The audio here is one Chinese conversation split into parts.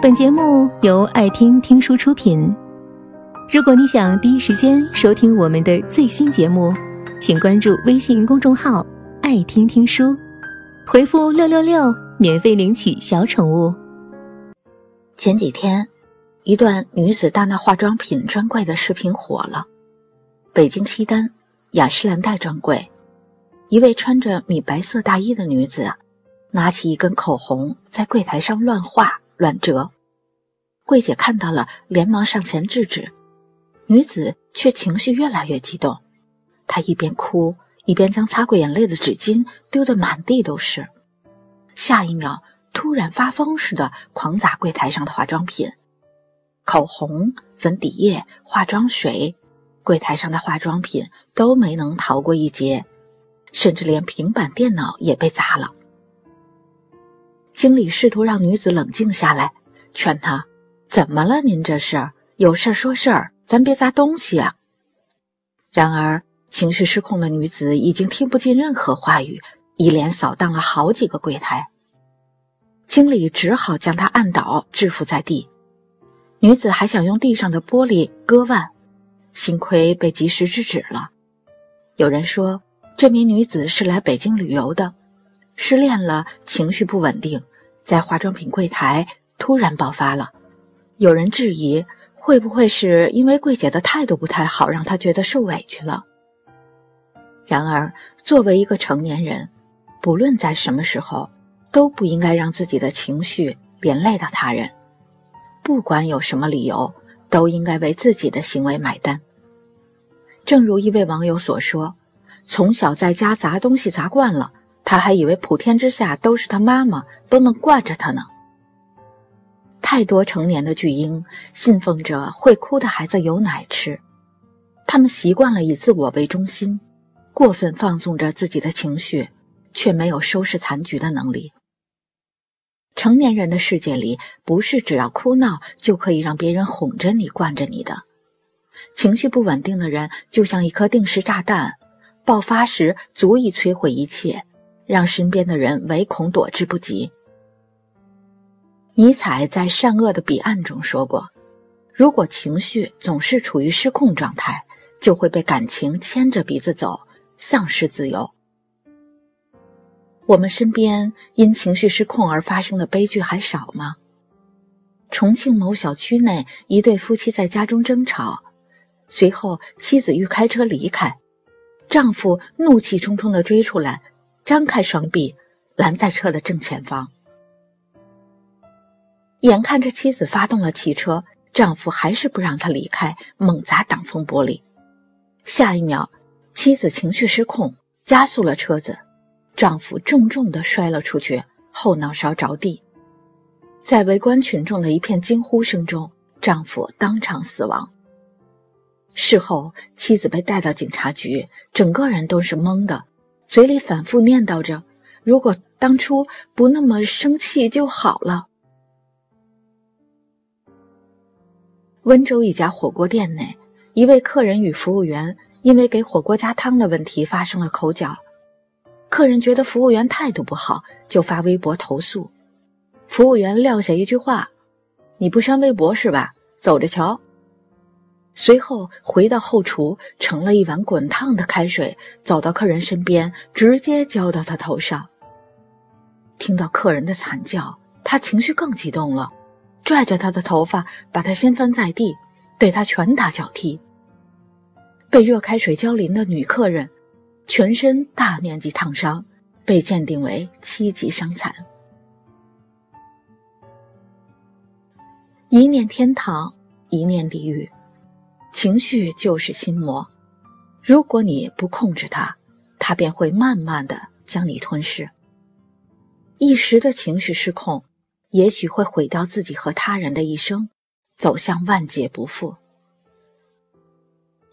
本节目由爱听听书出品。如果你想第一时间收听我们的最新节目，请关注微信公众号“爱听听书”，回复“六六六”免费领取小宠物。前几天，一段女子大闹化妆品专柜的视频火了。北京西单雅诗兰黛专柜，一位穿着米白色大衣的女子，拿起一根口红在柜台上乱画。乱折，柜姐看到了，连忙上前制止。女子却情绪越来越激动，她一边哭一边将擦过眼泪的纸巾丢得满地都是。下一秒，突然发疯似的狂砸柜台上的化妆品，口红、粉底液、化妆水，柜台上的化妆品都没能逃过一劫，甚至连平板电脑也被砸了。经理试图让女子冷静下来，劝她：“怎么了？您这是有事说事儿，咱别砸东西啊。”然而，情绪失控的女子已经听不进任何话语，一连扫荡了好几个柜台。经理只好将她按倒，制服在地。女子还想用地上的玻璃割腕，幸亏被及时制止了。有人说，这名女子是来北京旅游的。失恋了，情绪不稳定，在化妆品柜台突然爆发了。有人质疑，会不会是因为柜姐的态度不太好，让她觉得受委屈了？然而，作为一个成年人，不论在什么时候，都不应该让自己的情绪连累到他人。不管有什么理由，都应该为自己的行为买单。正如一位网友所说：“从小在家砸东西砸惯了。”他还以为普天之下都是他妈妈，都能惯着他呢。太多成年的巨婴信奉着会哭的孩子有奶吃，他们习惯了以自我为中心，过分放纵着自己的情绪，却没有收拾残局的能力。成年人的世界里，不是只要哭闹就可以让别人哄着你、惯着你的。情绪不稳定的人就像一颗定时炸弹，爆发时足以摧毁一切。让身边的人唯恐躲之不及。尼采在《善恶的彼岸》中说过：“如果情绪总是处于失控状态，就会被感情牵着鼻子走，丧失自由。”我们身边因情绪失控而发生的悲剧还少吗？重庆某小区内，一对夫妻在家中争吵，随后妻子欲开车离开，丈夫怒气冲冲的追出来。张开双臂拦在车的正前方，眼看着妻子发动了汽车，丈夫还是不让她离开，猛砸挡风玻璃。下一秒，妻子情绪失控，加速了车子，丈夫重重的摔了出去，后脑勺着地。在围观群众的一片惊呼声中，丈夫当场死亡。事后，妻子被带到警察局，整个人都是懵的。嘴里反复念叨着：“如果当初不那么生气就好了。”温州一家火锅店内，一位客人与服务员因为给火锅加汤的问题发生了口角。客人觉得服务员态度不好，就发微博投诉。服务员撂下一句话：“你不删微博是吧？走着瞧。”随后回到后厨，盛了一碗滚烫的开水，走到客人身边，直接浇到他头上。听到客人的惨叫，他情绪更激动了，拽着他的头发，把他掀翻在地，对他拳打脚踢。被热开水浇淋的女客人，全身大面积烫伤，被鉴定为七级伤残。一念天堂，一念地狱。情绪就是心魔，如果你不控制它，它便会慢慢的将你吞噬。一时的情绪失控，也许会毁掉自己和他人的一生，走向万劫不复。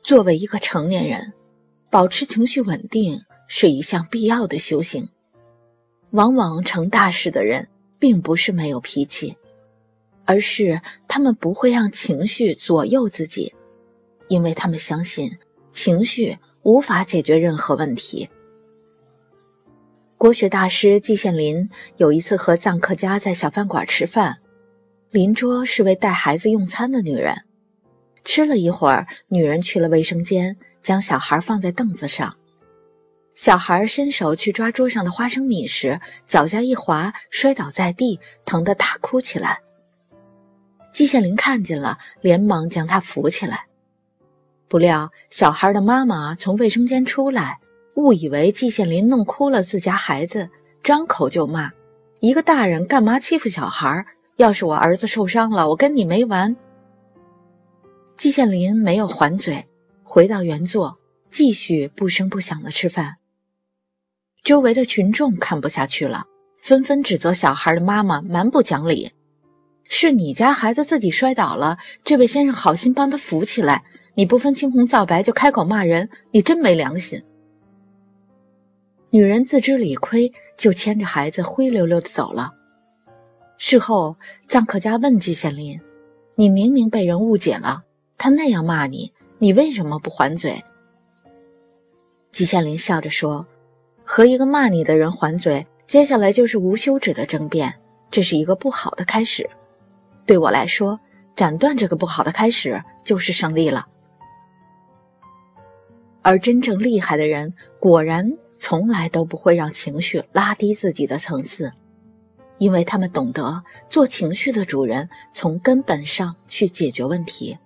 作为一个成年人，保持情绪稳定是一项必要的修行。往往成大事的人，并不是没有脾气，而是他们不会让情绪左右自己。因为他们相信情绪无法解决任何问题。国学大师季羡林有一次和藏客家在小饭馆吃饭，邻桌是位带孩子用餐的女人。吃了一会儿，女人去了卫生间，将小孩放在凳子上。小孩伸手去抓桌上的花生米时，脚下一滑，摔倒在地，疼得大哭起来。季羡林看见了，连忙将他扶起来。不料，小孩的妈妈从卫生间出来，误以为季羡林弄哭了自家孩子，张口就骂：“一个大人干嘛欺负小孩？要是我儿子受伤了，我跟你没完！”季羡林没有还嘴，回到原座，继续不声不响的吃饭。周围的群众看不下去了，纷纷指责小孩的妈妈蛮不讲理：“是你家孩子自己摔倒了，这位先生好心帮他扶起来。”你不分青红皂白就开口骂人，你真没良心！女人自知理亏，就牵着孩子灰溜溜的走了。事后，臧克家问季羡林：“你明明被人误解了，他那样骂你，你为什么不还嘴？”季羡林笑着说：“和一个骂你的人还嘴，接下来就是无休止的争辩，这是一个不好的开始。对我来说，斩断这个不好的开始就是胜利了。”而真正厉害的人，果然从来都不会让情绪拉低自己的层次，因为他们懂得做情绪的主人，从根本上去解决问题。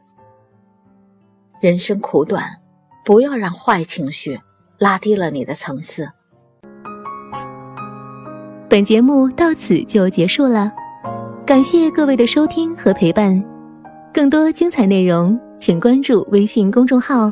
人生苦短，不要让坏情绪拉低了你的层次。本节目到此就结束了，感谢各位的收听和陪伴。更多精彩内容，请关注微信公众号。